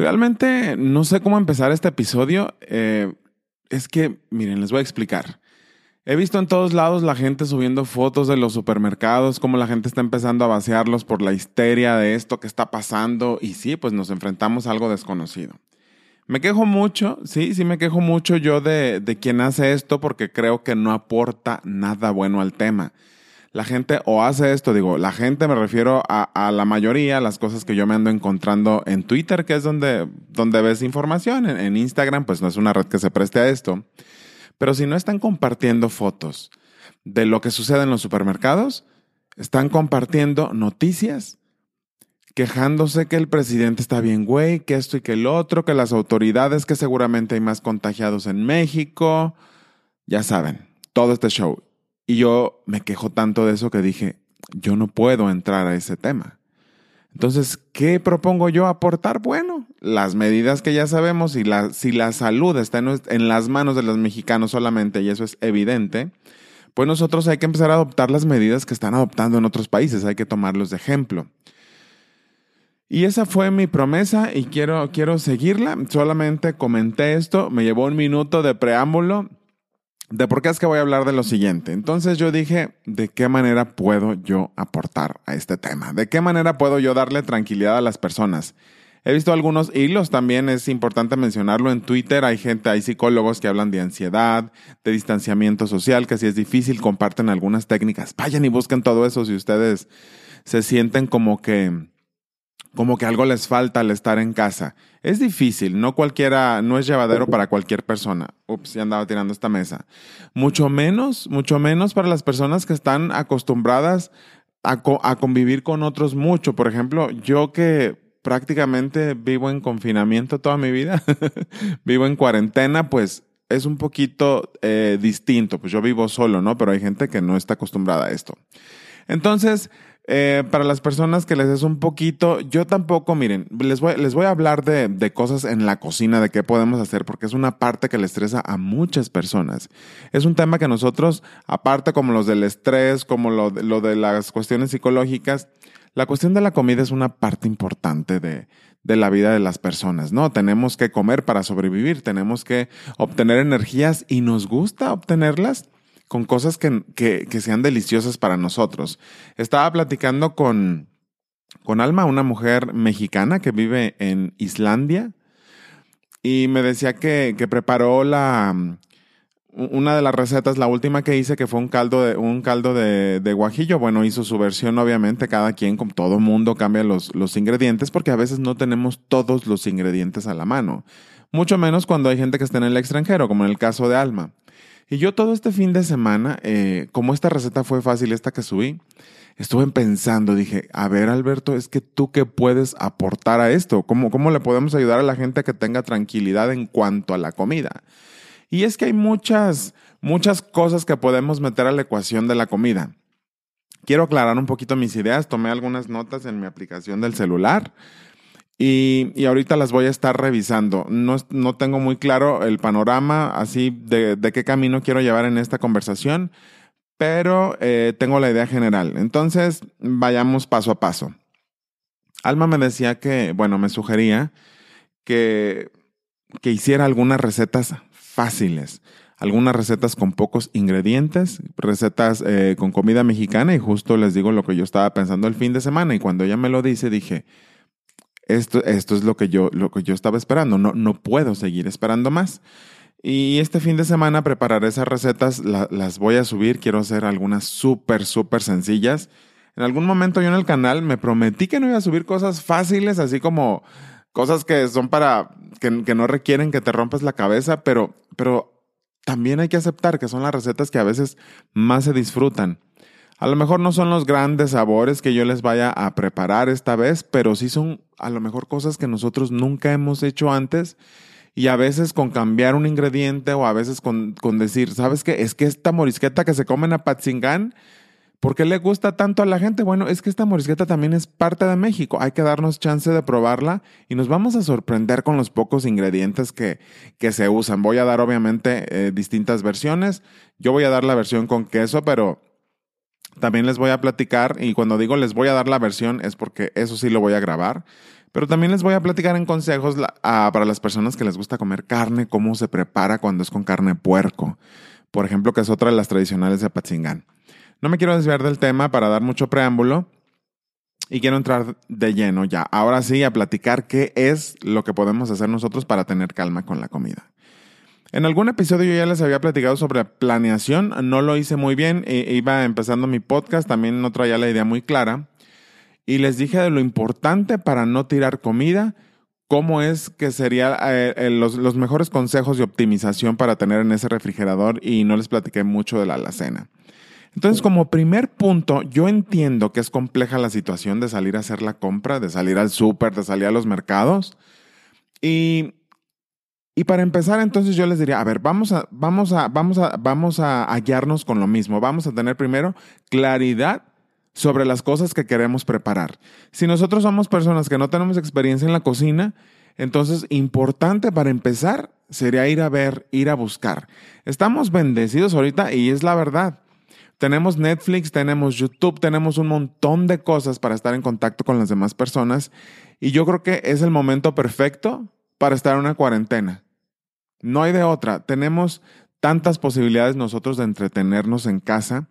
Realmente no sé cómo empezar este episodio. Eh, es que, miren, les voy a explicar. He visto en todos lados la gente subiendo fotos de los supermercados, cómo la gente está empezando a vaciarlos por la histeria de esto que está pasando y sí, pues nos enfrentamos a algo desconocido. Me quejo mucho, sí, sí me quejo mucho yo de, de quien hace esto porque creo que no aporta nada bueno al tema la gente o hace esto, digo, la gente me refiero a, la mayoría, las cosas que yo me ando encontrando en Twitter, que es donde, donde ves información, en, Instagram, pues no es una red que se preste a esto, pero si no están compartiendo fotos de lo que sucede en los supermercados, están compartiendo noticias quejándose que el presidente está bien güey, que esto y que el otro, que las autoridades, que seguramente hay más contagiados en México, ya saben, todo este show. Y yo me quejo tanto de eso que dije, yo no puedo entrar a ese tema. Entonces, ¿qué propongo yo aportar? Bueno, las medidas que ya sabemos, y la, si la salud está en, en las manos de los mexicanos solamente, y eso es evidente, pues nosotros hay que empezar a adoptar las medidas que están adoptando en otros países, hay que tomarlos de ejemplo. Y esa fue mi promesa y quiero, quiero seguirla. Solamente comenté esto, me llevó un minuto de preámbulo de por qué es que voy a hablar de lo siguiente. Entonces yo dije, ¿de qué manera puedo yo aportar a este tema? ¿De qué manera puedo yo darle tranquilidad a las personas? He visto algunos hilos, también es importante mencionarlo en Twitter, hay gente, hay psicólogos que hablan de ansiedad, de distanciamiento social, que si es difícil comparten algunas técnicas. Vayan y busquen todo eso si ustedes se sienten como que como que algo les falta al estar en casa. Es difícil, no cualquiera, no es llevadero para cualquier persona. Ups, ya andaba tirando esta mesa. Mucho menos, mucho menos para las personas que están acostumbradas a, a convivir con otros mucho. Por ejemplo, yo que prácticamente vivo en confinamiento toda mi vida, vivo en cuarentena, pues es un poquito eh, distinto. Pues yo vivo solo, ¿no? Pero hay gente que no está acostumbrada a esto. Entonces, eh, para las personas que les es un poquito, yo tampoco, miren, les voy, les voy a hablar de, de, cosas en la cocina, de qué podemos hacer, porque es una parte que le estresa a muchas personas. Es un tema que nosotros, aparte como los del estrés, como lo, lo de las cuestiones psicológicas, la cuestión de la comida es una parte importante de, de la vida de las personas, ¿no? Tenemos que comer para sobrevivir, tenemos que obtener energías y nos gusta obtenerlas con cosas que, que, sean deliciosas para nosotros. Estaba platicando con, con Alma, una mujer mexicana que vive en Islandia, y me decía que, que preparó la, una de las recetas, la última que hice, que fue un caldo de, un caldo de, de guajillo. Bueno, hizo su versión, obviamente, cada quien, como todo mundo, cambia los, los ingredientes, porque a veces no tenemos todos los ingredientes a la mano. Mucho menos cuando hay gente que está en el extranjero, como en el caso de Alma. Y yo todo este fin de semana, eh, como esta receta fue fácil, esta que subí, estuve pensando, dije, a ver Alberto, es que tú qué puedes aportar a esto, ¿Cómo, cómo le podemos ayudar a la gente a que tenga tranquilidad en cuanto a la comida. Y es que hay muchas, muchas cosas que podemos meter a la ecuación de la comida. Quiero aclarar un poquito mis ideas, tomé algunas notas en mi aplicación del celular y, y, ahorita las voy a estar revisando. No, no tengo muy claro el panorama así de, de, qué camino quiero llevar en esta conversación, pero eh, tengo la idea general. Entonces, vayamos paso a paso. Alma me decía que, bueno, me sugería que, que hiciera algunas recetas fáciles, algunas recetas con pocos ingredientes, recetas eh, con comida mexicana y justo les digo lo que yo estaba pensando el fin de semana y cuando ella me lo dice dije, esto, esto es lo que, yo, lo que yo estaba esperando, no, no puedo seguir esperando más. Y este fin de semana prepararé esas recetas, las voy a subir, quiero hacer algunas súper, súper sencillas. En algún momento yo en el canal me prometí que no iba a subir cosas fáciles, así como cosas que son para, que, que no requieren que te rompas la cabeza, pero, pero también hay que aceptar que son las recetas que a veces más se disfrutan. A lo mejor no son los grandes sabores que yo les vaya a preparar esta vez, pero sí son a lo mejor cosas que nosotros nunca hemos hecho antes y a veces con cambiar un ingrediente o a veces con, con decir, ¿sabes qué? Es que esta morisqueta que se come en Apatzingán, ¿por qué le gusta tanto a la gente? Bueno, es que esta morisqueta también es parte de México. Hay que darnos chance de probarla y nos vamos a sorprender con los pocos ingredientes que, que se usan. Voy a dar obviamente eh, distintas versiones. Yo voy a dar la versión con queso, pero también les voy a platicar y cuando digo les voy a dar la versión es porque eso sí lo voy a grabar. Pero también les voy a platicar en consejos para las personas que les gusta comer carne, cómo se prepara cuando es con carne puerco, por ejemplo, que es otra de las tradicionales de Apatzingán. No me quiero desviar del tema para dar mucho preámbulo y quiero entrar de lleno ya. Ahora sí, a platicar qué es lo que podemos hacer nosotros para tener calma con la comida. En algún episodio yo ya les había platicado sobre planeación, no lo hice muy bien, e iba empezando mi podcast, también no traía la idea muy clara, y les dije de lo importante para no tirar comida, cómo es que serían eh, eh, los, mejores consejos de optimización para tener en ese refrigerador y no les platiqué mucho de la alacena. Entonces, como primer punto, yo entiendo que es compleja la situación de salir a hacer la compra, de salir al súper, de salir a los mercados. Y y para empezar, entonces yo les diría, a ver, vamos a, vamos a, vamos a, vamos a hallarnos con lo mismo. Vamos a tener primero claridad sobre las cosas que queremos preparar. Si nosotros somos personas que no tenemos experiencia en la cocina, entonces importante para empezar sería ir a ver, ir a buscar. Estamos bendecidos ahorita y es la verdad. Tenemos Netflix, tenemos YouTube, tenemos un montón de cosas para estar en contacto con las demás personas y yo creo que es el momento perfecto para estar en una cuarentena. No hay de otra. Tenemos tantas posibilidades nosotros de entretenernos en casa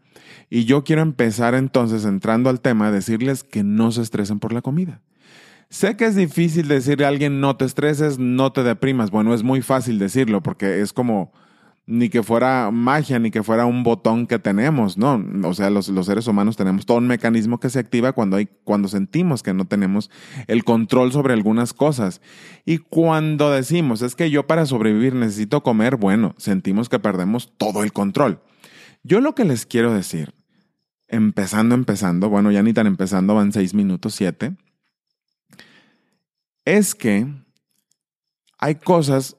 y yo quiero empezar entonces entrando al tema, decirles que no se estresen por la comida. Sé que es difícil decirle a alguien no te estreses, no te deprimas. Bueno, es muy fácil decirlo porque es como ni que fuera magia, ni que fuera un botón que tenemos, ¿no? O sea, los, seres humanos tenemos todo un mecanismo que se activa cuando, hay, cuando sentimos que no tenemos el control sobre algunas cosas. Y cuando decimos, es que yo para sobrevivir necesito comer, bueno, sentimos que perdemos todo el control. Yo lo que les quiero decir, empezando, empezando, bueno, ya ni tan empezando, van seis minutos, siete, es que hay cosas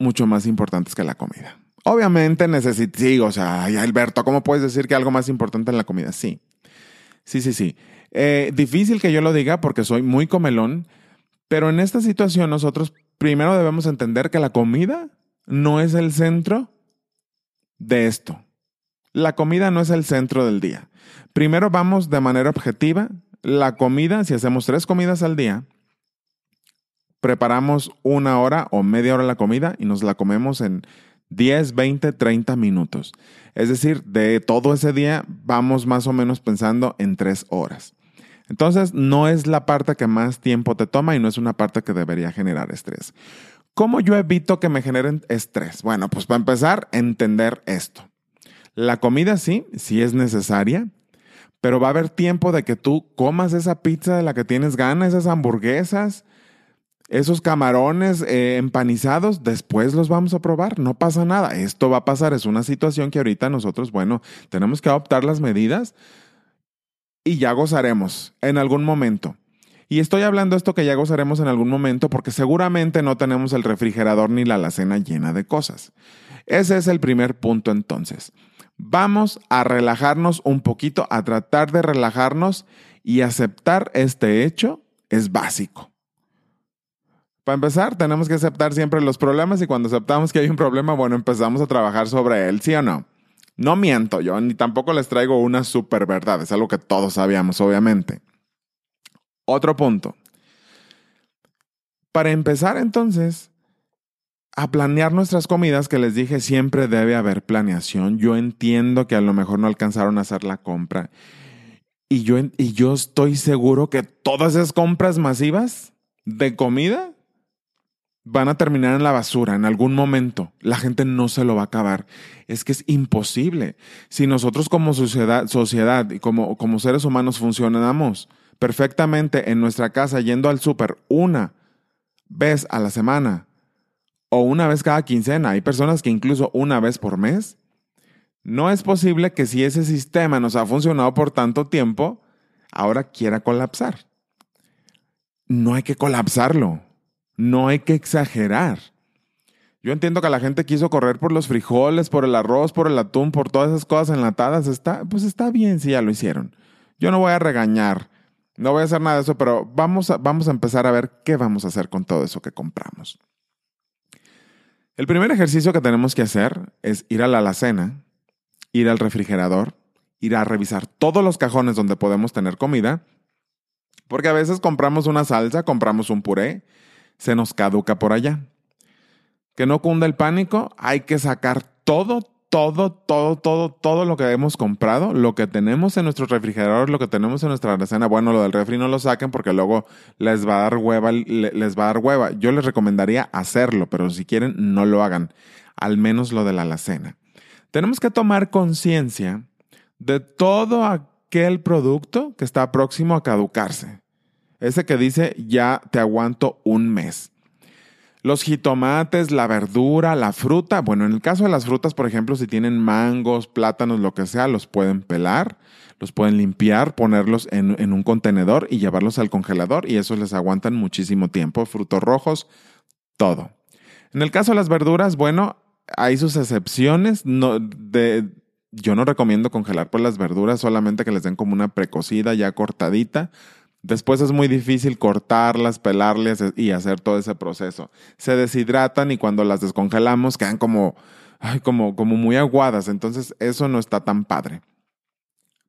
mucho más importantes que la comida. Obviamente necesito, sí, o sea, ay, Alberto, ¿cómo puedes decir que algo más importante en la comida? Sí, sí, sí, sí. Eh, difícil que yo lo diga porque soy muy comelón, pero en esta situación nosotros primero debemos entender que la comida no es el centro de esto. La comida no es el centro del día. Primero vamos de manera objetiva. La comida, si hacemos tres comidas al día, preparamos una hora o media hora la comida y nos la comemos en 10, 20, 30 minutos. Es decir, de todo ese día vamos más o menos pensando en tres horas. Entonces, no es la parte que más tiempo te toma y no es una parte que debería generar estrés. ¿Cómo yo evito que me generen estrés? Bueno, pues para empezar, entender esto. La comida sí, sí es necesaria, pero va a haber tiempo de que tú comas esa pizza de la que tienes ganas, esas hamburguesas, esos camarones eh, empanizados, después los vamos a probar, no pasa nada. Esto va a pasar, es una situación que ahorita nosotros, bueno, tenemos que adoptar las medidas y ya gozaremos en algún momento. Y estoy hablando esto que ya gozaremos en algún momento porque seguramente no tenemos el refrigerador ni la alacena llena de cosas. Ese es el primer punto entonces. Vamos a relajarnos un poquito, a tratar de relajarnos y aceptar este hecho es básico. Para empezar, tenemos que aceptar siempre los problemas y cuando aceptamos que hay un problema, bueno, empezamos a trabajar sobre él, ¿sí o no? No miento yo, ni tampoco les traigo una super verdad, es algo que todos sabíamos, obviamente. Otro punto. Para empezar entonces a planear nuestras comidas, que les dije siempre debe haber planeación. Yo entiendo que a lo mejor no alcanzaron a hacer la compra. Y yo, y yo estoy seguro que todas esas compras masivas de comida van a terminar en la basura en algún momento. La gente no se lo va a acabar. Es que es imposible. Si nosotros como sociedad, y como, como seres humanos funcionamos perfectamente en nuestra casa yendo al súper una vez a la semana o una vez cada quincena, hay personas que incluso una vez por mes, no es posible que si ese sistema nos ha funcionado por tanto tiempo, ahora quiera colapsar. No hay que colapsarlo no hay que exagerar. Yo entiendo que la gente quiso correr por los frijoles, por el arroz, por el atún, por todas esas cosas enlatadas. Está, pues está bien si ya lo hicieron. Yo no voy a regañar, no voy a hacer nada de eso, pero vamos a, vamos a empezar a ver qué vamos a hacer con todo eso que compramos. El primer ejercicio que tenemos que hacer es ir a la alacena, ir al refrigerador, ir a revisar todos los cajones donde podemos tener comida Porque a veces compramos una salsa, compramos un puré, se nos caduca por allá. Que no cunda el pánico, hay que sacar todo, todo, todo, todo, todo lo que hemos comprado, lo que tenemos en nuestro refrigerador, lo que tenemos en nuestra alacena. Bueno, lo del refri no lo saquen porque luego les va a dar hueva, les va a dar hueva. Yo les recomendaría hacerlo, pero si quieren, no lo hagan. Al menos lo de la alacena. Tenemos que tomar conciencia de todo aquel producto que está próximo a caducarse. Ese que dice, ya te aguanto un mes. Los jitomates, la verdura, la fruta. Bueno, en el caso de las frutas, por ejemplo, si tienen mangos, plátanos, lo que sea, los pueden pelar, los pueden limpiar, ponerlos en, un contenedor y llevarlos al congelador y esos les aguantan muchísimo tiempo. Frutos rojos, todo. En el caso de las verduras, bueno, hay sus excepciones. No, de, yo no recomiendo congelar por las verduras, solamente que les den como una precocida ya cortadita Después es muy difícil cortarlas, pelarlas y hacer todo ese proceso. Se deshidratan y cuando las descongelamos quedan como, como, como muy aguadas. Entonces eso no está tan padre.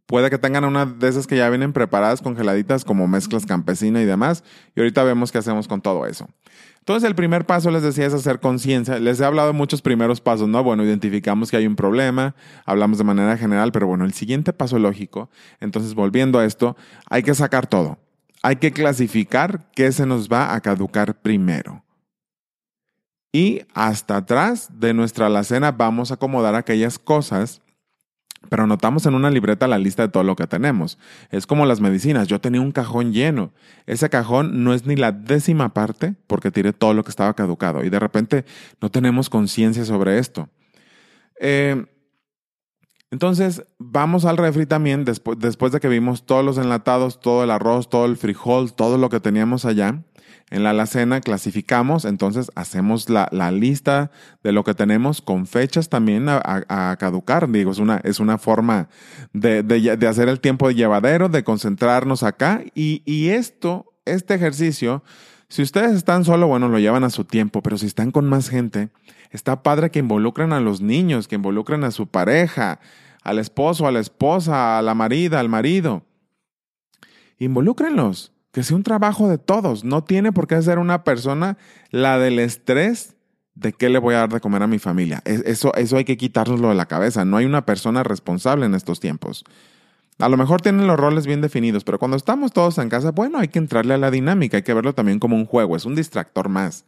Puede que tengan una de esas que ya vienen preparadas, congeladitas, como mezclas campesina y demás. Y ahorita vemos qué hacemos con todo eso. Entonces, el primer paso, les decía, es hacer conciencia. Les he hablado de muchos primeros pasos, ¿no? Bueno, identificamos que hay un problema, hablamos de manera general, pero bueno, el siguiente paso lógico, entonces volviendo a esto, hay que sacar todo. Hay que clasificar qué se nos va a caducar primero. Y hasta atrás de nuestra alacena vamos a acomodar aquellas cosas pero anotamos en una libreta la lista de todo lo que tenemos. Es como las medicinas. Yo tenía un cajón lleno. Ese cajón no es ni la décima parte porque tiré todo lo que estaba caducado. Y de repente no tenemos conciencia sobre esto. Eh, entonces, vamos al refri también, después, después de que vimos todos los enlatados, todo el arroz, todo el frijol, todo lo que teníamos allá. En la alacena clasificamos, entonces hacemos la, lista de lo que tenemos con fechas también a, caducar. Digo, es una, es una forma de, de, hacer el tiempo de llevadero, de concentrarnos acá. Y, y esto, este ejercicio, si ustedes están solo, bueno, lo llevan a su tiempo, pero si están con más gente, está padre que involucren a los niños, que involucren a su pareja, al esposo, a la esposa, a la marida, al marido. Involúcrenlos que sea un trabajo de todos. No tiene por qué ser una persona la del estrés de qué le voy a dar de comer a mi familia. Eso, eso hay que quitárnoslo de la cabeza. No hay una persona responsable en estos tiempos. A lo mejor tienen los roles bien definidos, pero cuando estamos todos en casa, bueno, hay que entrarle a la dinámica, hay que verlo también como un juego, es un distractor más.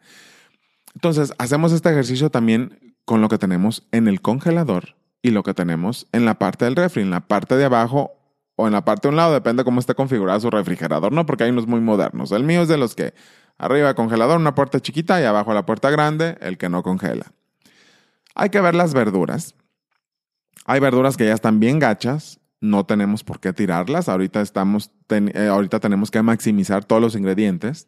Entonces, hacemos este ejercicio también con lo que tenemos en el congelador y lo que tenemos en la parte del refri. En la parte de abajo o en la parte de un lado, depende cómo esté configurado su refrigerador, ¿no? Porque hay unos muy modernos. El mío es de los que arriba congelador, una puerta chiquita y abajo la puerta grande, el que no congela. Hay que ver las verduras. Hay verduras que ya están bien gachas, no tenemos por qué tirarlas. Ahorita, estamos eh, ahorita tenemos que maximizar todos los ingredientes.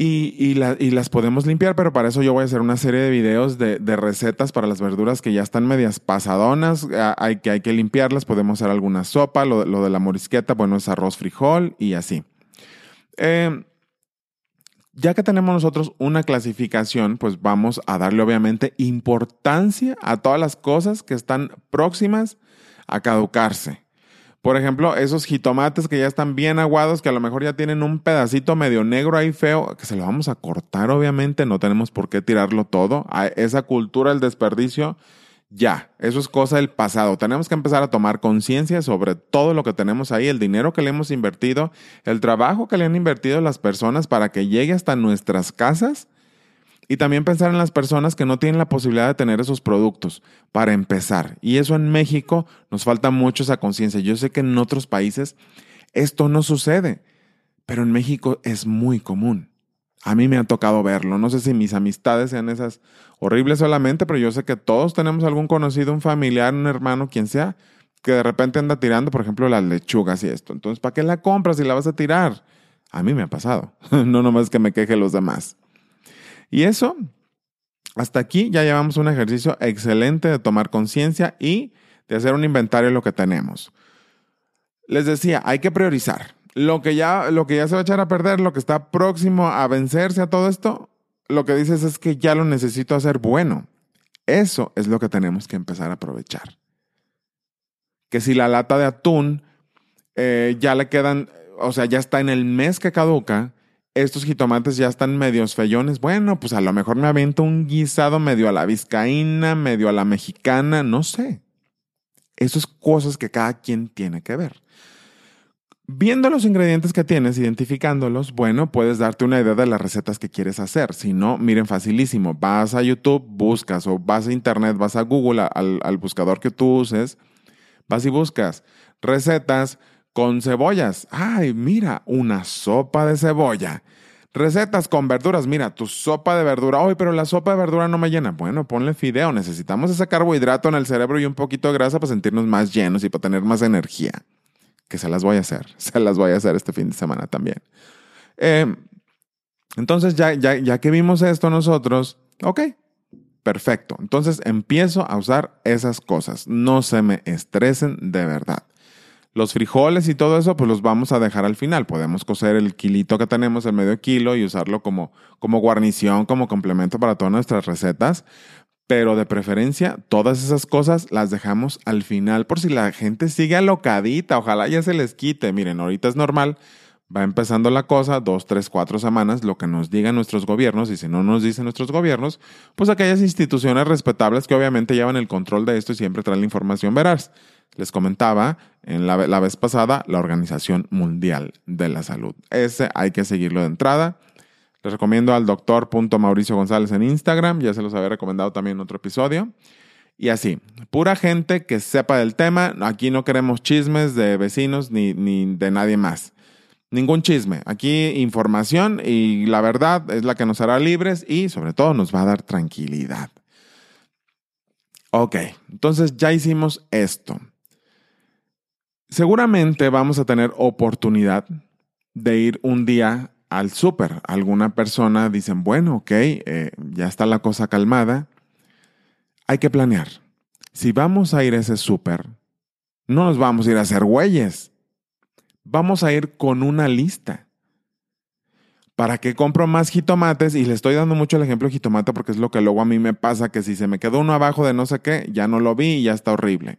Y, las podemos limpiar, pero para eso yo voy a hacer una serie de videos de, recetas para las verduras que ya están medias pasadonas, hay que, hay que limpiarlas, podemos hacer alguna sopa, lo, de la morisqueta, bueno, es arroz, frijol y así. Em, ya que tenemos nosotros una clasificación, pues vamos a darle obviamente importancia a todas las cosas que están próximas a caducarse. Por ejemplo, esos jitomates que ya están bien aguados, que a lo mejor ya tienen un pedacito medio negro ahí feo, que se lo vamos a cortar, obviamente, no tenemos por qué tirarlo todo. esa cultura del desperdicio, ya, eso es cosa del pasado. Tenemos que empezar a tomar conciencia sobre todo lo que tenemos ahí, el dinero que le hemos invertido, el trabajo que le han invertido las personas para que llegue hasta nuestras casas y también pensar en las personas que no tienen la posibilidad de tener esos productos, para empezar. Y eso en México nos falta mucho esa conciencia. Yo sé que en otros países esto no sucede, pero en México es muy común. A mí me ha tocado verlo. No sé si mis amistades sean esas horribles solamente, pero yo sé que todos tenemos algún conocido, un familiar, un hermano, quien sea, que de repente anda tirando, por ejemplo, las lechugas y esto. Entonces, ¿para qué la compras si la vas a tirar? A mí me ha pasado. no nomás que me queje los demás. Y eso, hasta aquí ya llevamos un ejercicio excelente de tomar conciencia y de hacer un inventario de lo que tenemos. Les decía, hay que priorizar. Lo que, ya, lo que ya se va a echar a perder, lo que está próximo a vencerse a todo esto, lo que dices es que ya lo necesito hacer bueno. Eso es lo que tenemos que empezar a aprovechar. Que si la lata de atún eh, ya le quedan o sea, ya está en el mes que caduca, estos jitomates ya están medios feyones. Bueno, pues a lo mejor me aviento un guisado medio a la vizcaína, medio a la mexicana, no sé. Esas cosas que cada quien tiene que ver. Viendo los ingredientes que tienes, identificándolos, bueno, puedes darte una idea de las recetas que quieres hacer. Si no, miren, facilísimo. Vas a YouTube, buscas o vas a Internet, vas a Google, al buscador que tú uses, vas y buscas recetas con cebollas. Ay, mira, una sopa de cebolla. Recetas con verduras. Mira, tu sopa de verdura. Ay, pero la sopa de verdura no me llena. Bueno, ponle fideo. Necesitamos ese carbohidrato en el cerebro y un poquito de grasa para sentirnos más llenos y para tener más energía que se las voy a hacer, se las voy a hacer este fin de semana también. Eh, entonces, ya, ya, ya que vimos esto nosotros, ok, perfecto. Entonces empiezo a usar esas cosas. No se me estresen de verdad. Los frijoles y todo eso, pues los vamos a dejar al final. Podemos cocer el kilito que tenemos, el medio kilo, y usarlo como, como guarnición, como complemento para todas nuestras recetas. Pero de preferencia, todas esas cosas las dejamos al final por si la gente sigue alocadita. Ojalá ya se les quite. Miren, ahorita es normal. Va empezando la cosa, dos, tres, cuatro semanas, lo que nos digan nuestros gobiernos, y si no nos dicen nuestros gobiernos, pues aquellas instituciones respetables que obviamente llevan el control de esto y siempre traen la información veraz. Les comentaba en la, la vez pasada la Organización Mundial de la Salud. Ese hay que seguirlo de entrada. Les recomiendo al doctor Mauricio González en Instagram, ya se los había recomendado también en otro episodio. Y así, pura gente que sepa del tema, aquí no queremos chismes de vecinos ni, ni de nadie más. Ningún chisme, aquí información y la verdad es la que nos hará libres y sobre todo nos va a dar tranquilidad. Ok, entonces ya hicimos esto. Seguramente vamos a tener oportunidad de ir un día al súper. Alguna persona dicen, bueno, ok, eh, ya está la cosa calmada. Hay que planear. Si vamos a ir a ese súper, no nos vamos a ir a hacer güeyes. Vamos a ir con una lista. ¿Para qué compro más jitomates? Y le estoy dando mucho el ejemplo de jitomate porque es lo que luego a mí me pasa, que si se me quedó uno abajo de no sé qué, ya no lo vi y ya está horrible.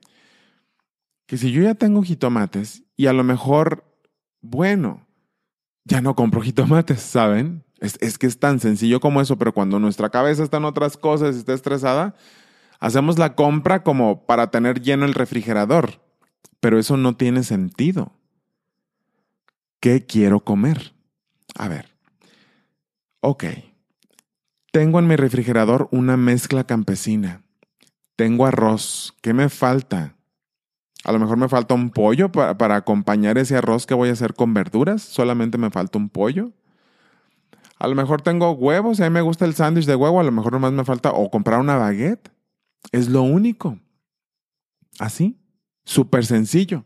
Que si yo ya tengo jitomates y a lo mejor, bueno, ya no compro jitomates, ¿saben? Es, que es tan sencillo como eso, pero cuando nuestra cabeza está en otras cosas y está estresada, hacemos la compra como para tener lleno el refrigerador, pero eso no tiene sentido. ¿Qué quiero comer? A ver, ok, tengo en mi refrigerador una mezcla campesina, tengo arroz, ¿qué me falta? A lo mejor me falta un pollo para, acompañar ese arroz que voy a hacer con verduras. Solamente me falta un pollo. A lo mejor tengo huevos y a mí me gusta el sándwich de huevo. A lo mejor nomás me falta o comprar una baguette. Es lo único. Así. Súper sencillo.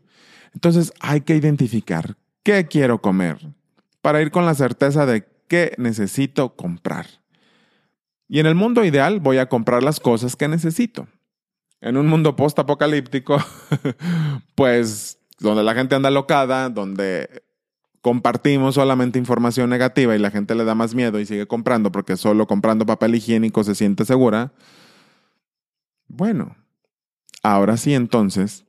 Entonces hay que identificar qué quiero comer para ir con la certeza de qué necesito comprar. Y en el mundo ideal voy a comprar las cosas que necesito en un mundo post-apocalíptico, pues donde la gente anda locada, donde compartimos solamente información negativa y la gente le da más miedo y sigue comprando porque solo comprando papel higiénico se siente segura, bueno, ahora sí entonces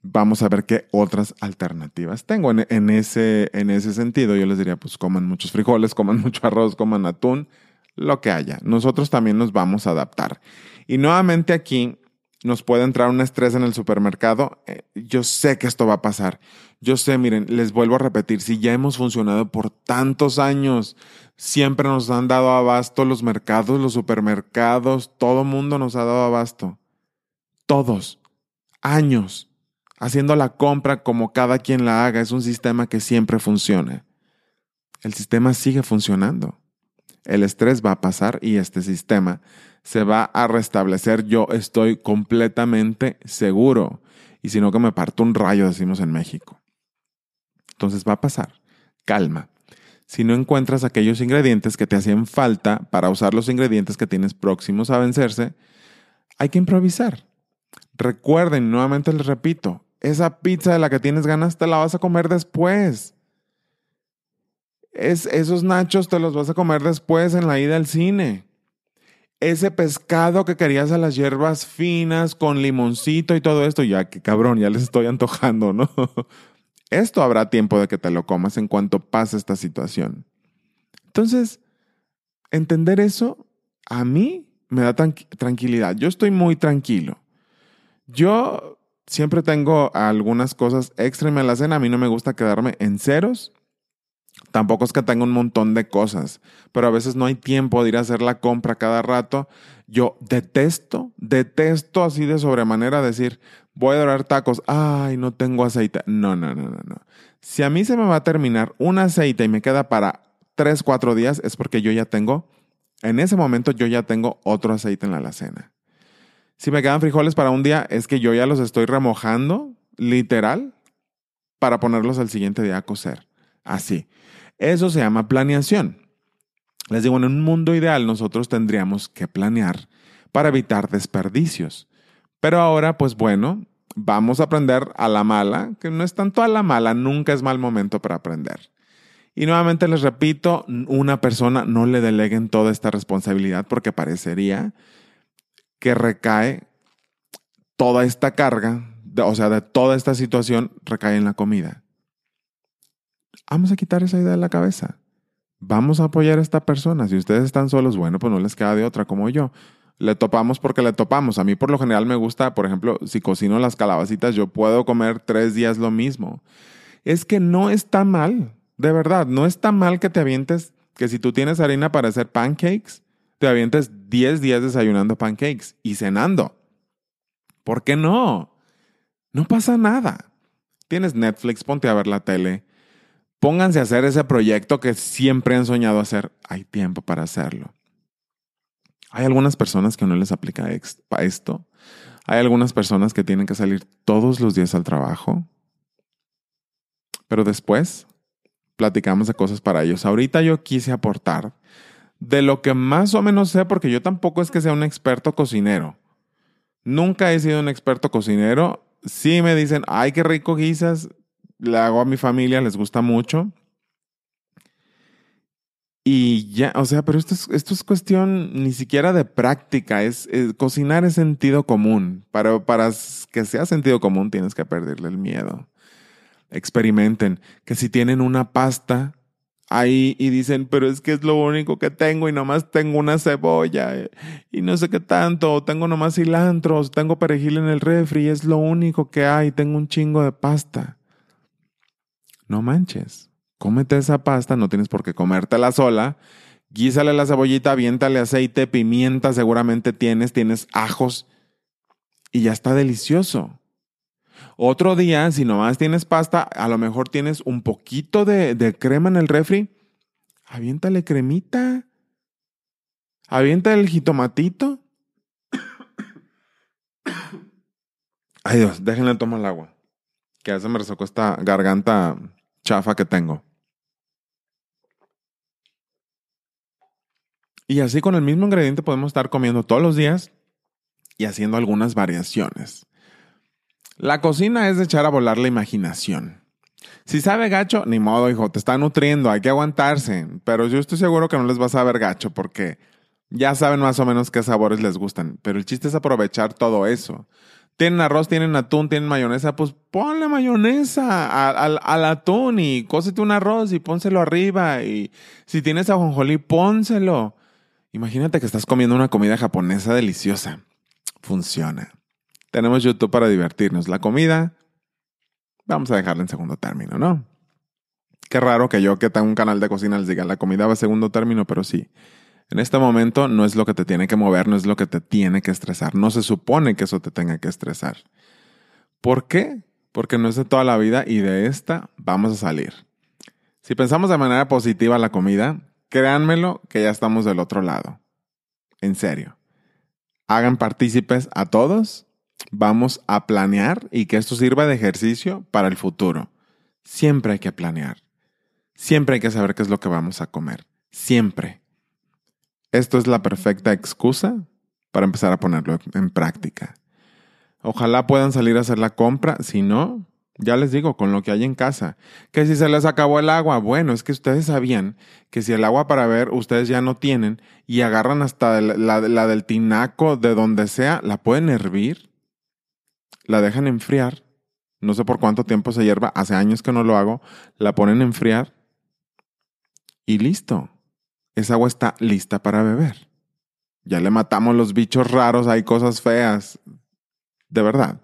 vamos a ver qué otras alternativas tengo. En, ese, en ese sentido yo les diría, pues coman muchos frijoles, coman mucho arroz, coman atún, lo que haya. Nosotros también nos vamos a adaptar. Y nuevamente aquí nos puede entrar un estrés en el supermercado, eh, yo sé que esto va a pasar. Yo sé, miren, les vuelvo a repetir, si ya hemos funcionado por tantos años, siempre nos han dado abasto los mercados, los supermercados, todo mundo nos ha dado abasto. Todos. Años. Haciendo la compra como cada quien la haga. Es un sistema que siempre funciona. El sistema sigue funcionando. El estrés va a pasar y este sistema se va a restablecer, yo estoy completamente seguro. Y si no, que me parto un rayo, decimos en México. Entonces va a pasar. Calma. Si no encuentras aquellos ingredientes que te hacen falta para usar los ingredientes que tienes próximos a vencerse, hay que improvisar. Recuerden, nuevamente les repito, esa pizza de la que tienes ganas te la vas a comer después. Es, esos nachos te los vas a comer después en la ida al cine ese pescado que querías a las hierbas finas con limoncito y todo esto, ya que cabrón, ya les estoy antojando, ¿no? Esto habrá tiempo de que te lo comas en cuanto pase esta situación. Entonces, entender eso a mí me da tranquilidad. Yo estoy muy tranquilo. Yo siempre tengo algunas cosas extra en la cena. A mí no me gusta quedarme en ceros. Tampoco es que tenga un montón de cosas, pero a veces no hay tiempo de ir a hacer la compra cada rato. Yo detesto, detesto así de sobremanera decir, voy a dorar tacos, ay, no tengo aceite. No, no, no, no, no. Si a mí se me va a terminar un aceite y me queda para tres, cuatro días, es porque yo ya tengo, en ese momento yo ya tengo otro aceite en la alacena. Si me quedan frijoles para un día, es que yo ya los estoy remojando, literal, para ponerlos al siguiente día a cocer. Así. Eso se llama planeación. Les digo, en un mundo ideal nosotros tendríamos que planear para evitar desperdicios. Pero ahora, pues bueno, vamos a aprender a la mala, que no es tanto a la mala, nunca es mal momento para aprender. Y nuevamente les repito, una persona no le deleguen toda esta responsabilidad porque parecería que recae toda esta carga, o sea, de toda esta situación recae en la comida. Vamos a quitar esa idea de la cabeza. Vamos a apoyar a esta persona. Si ustedes están solos, bueno, pues no les queda de otra como yo. Le topamos porque le topamos. A mí por lo general me gusta, por ejemplo, si cocino las calabacitas, yo puedo comer tres días lo mismo. Es que no está mal, de verdad, no está mal que te avientes, que si tú tienes harina para hacer pancakes, te avientes 10 días desayunando pancakes y cenando. ¿Por qué no? No pasa nada. Tienes Netflix, ponte a ver la tele. Pónganse a hacer ese proyecto que siempre han soñado hacer. Hay tiempo para hacerlo. Hay algunas personas que no les aplica esto. Hay algunas personas que tienen que salir todos los días al trabajo. Pero después platicamos de cosas para ellos. Ahorita yo quise aportar de lo que más o menos sé, porque yo tampoco es que sea un experto cocinero. Nunca he sido un experto cocinero. Sí me dicen, ay, qué rico guisas. Le hago a mi familia, les gusta mucho. Y ya, o sea, pero esto es, esto es cuestión ni siquiera de práctica, es, cocinar es sentido común. Para, para que sea sentido común tienes que perderle el miedo. Experimenten que si tienen una pasta, ahí y dicen, pero es que es lo único que tengo y nomás tengo una cebolla eh, y no sé qué tanto, o tengo nomás cilantro, tengo perejil en el refri, es lo único que hay, tengo un chingo de pasta. No manches, cómete esa pasta, no tienes por qué comértela sola, guísale la cebollita, aviéntale aceite, pimienta, seguramente tienes, tienes ajos y ya está delicioso. Otro día, si nomás tienes pasta, a lo mejor tienes un poquito de, crema en el refri. Aviéntale cremita. Avienta el jitomatito. Ay Dios, déjenle tomar el agua. Que a veces me resocó esta garganta chafa que tengo. Y así con el mismo ingrediente podemos estar comiendo todos los días y haciendo algunas variaciones. La cocina es de echar a volar la imaginación. Si sabe gacho, ni modo, hijo, te está nutriendo, hay que aguantarse. Pero yo estoy seguro que no les va a saber gacho porque ya saben más o menos qué sabores les gustan. Pero el chiste es aprovechar todo eso. Tienen arroz, tienen atún, tienen mayonesa, pues ponle mayonesa al, al, atún y cósete un arroz y pónselo arriba. Y si tienes ajonjolí, pónselo. Imagínate que estás comiendo una comida japonesa deliciosa. Funciona. Tenemos YouTube para divertirnos. La comida, vamos a dejarla en segundo término, ¿no? Qué raro que yo que tengo un canal de cocina les diga, la comida va a segundo término, pero sí. En este momento no es lo que te tiene que mover, no es lo que te tiene que estresar. No se supone que eso te tenga que estresar. ¿Por qué? Porque no es de toda la vida y de esta vamos a salir. Si pensamos de manera positiva la comida, créanmelo que ya estamos del otro lado. En serio. Hagan partícipes a todos vamos a planear y que esto sirva de ejercicio para el futuro. Siempre hay que planear. Siempre hay que saber qué es lo que vamos a comer. Siempre. Esto es la perfecta excusa para empezar a ponerlo en práctica. Ojalá puedan salir a hacer la compra. Si no, ya les digo, con lo que hay en casa. Que si se les acabó el agua, bueno, es que ustedes sabían que si el agua para ver ustedes ya no tienen y agarran hasta la, la del tinaco de donde sea, la pueden hervir la dejan enfriar, no sé por cuánto tiempo se hierva, hace años que no lo hago, la ponen a enfriar y listo. Esa agua está lista para beber. Ya le matamos los bichos raros, hay cosas feas. De verdad.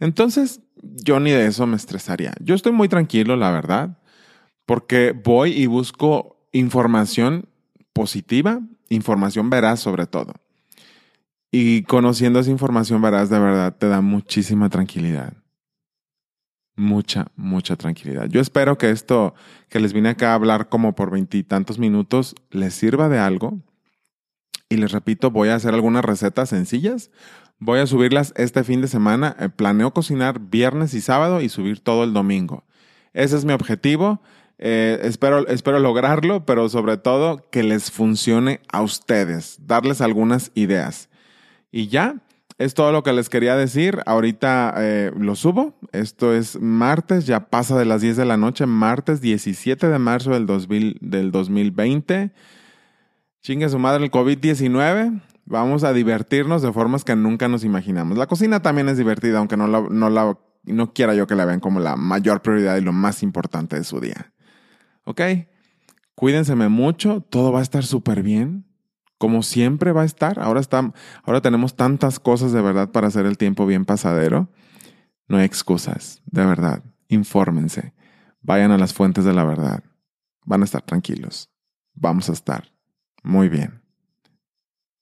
Entonces, yo ni de eso me estresaría. Yo estoy muy tranquilo, la verdad, porque voy y busco información positiva, información veraz sobre todo. Y conociendo esa información veraz, de verdad, te da muchísima tranquilidad. Mucha, mucha tranquilidad. Yo espero que esto que les vine acá a hablar como por veintitantos minutos les sirva de algo. Y les repito, voy a hacer algunas recetas sencillas. Voy a subirlas este fin de semana. Eh, planeo cocinar viernes y sábado y subir todo el domingo. Ese es mi objetivo. Eh, espero, espero lograrlo, pero sobre todo que les funcione a ustedes, darles algunas ideas. Y ya, es todo lo que les quería decir. Ahorita eh, lo subo. Esto es martes, ya pasa de las 10 de la noche, martes 17 de marzo del, 2000, del 2020. Chingue su madre el COVID-19. Vamos a divertirnos de formas que nunca nos imaginamos. La cocina también es divertida, aunque no, la, no, la, no quiera yo que la vean como la mayor prioridad y lo más importante de su día. ¿Ok? Cuídense mucho, todo va a estar súper bien como siempre va a estar. Ahora, está, ahora tenemos tantas cosas de verdad para hacer el tiempo bien pasadero. No hay excusas, de verdad. Infórmense. Vayan a las fuentes de la verdad. Van a estar tranquilos. Vamos a estar muy bien.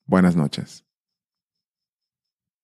Buenas noches.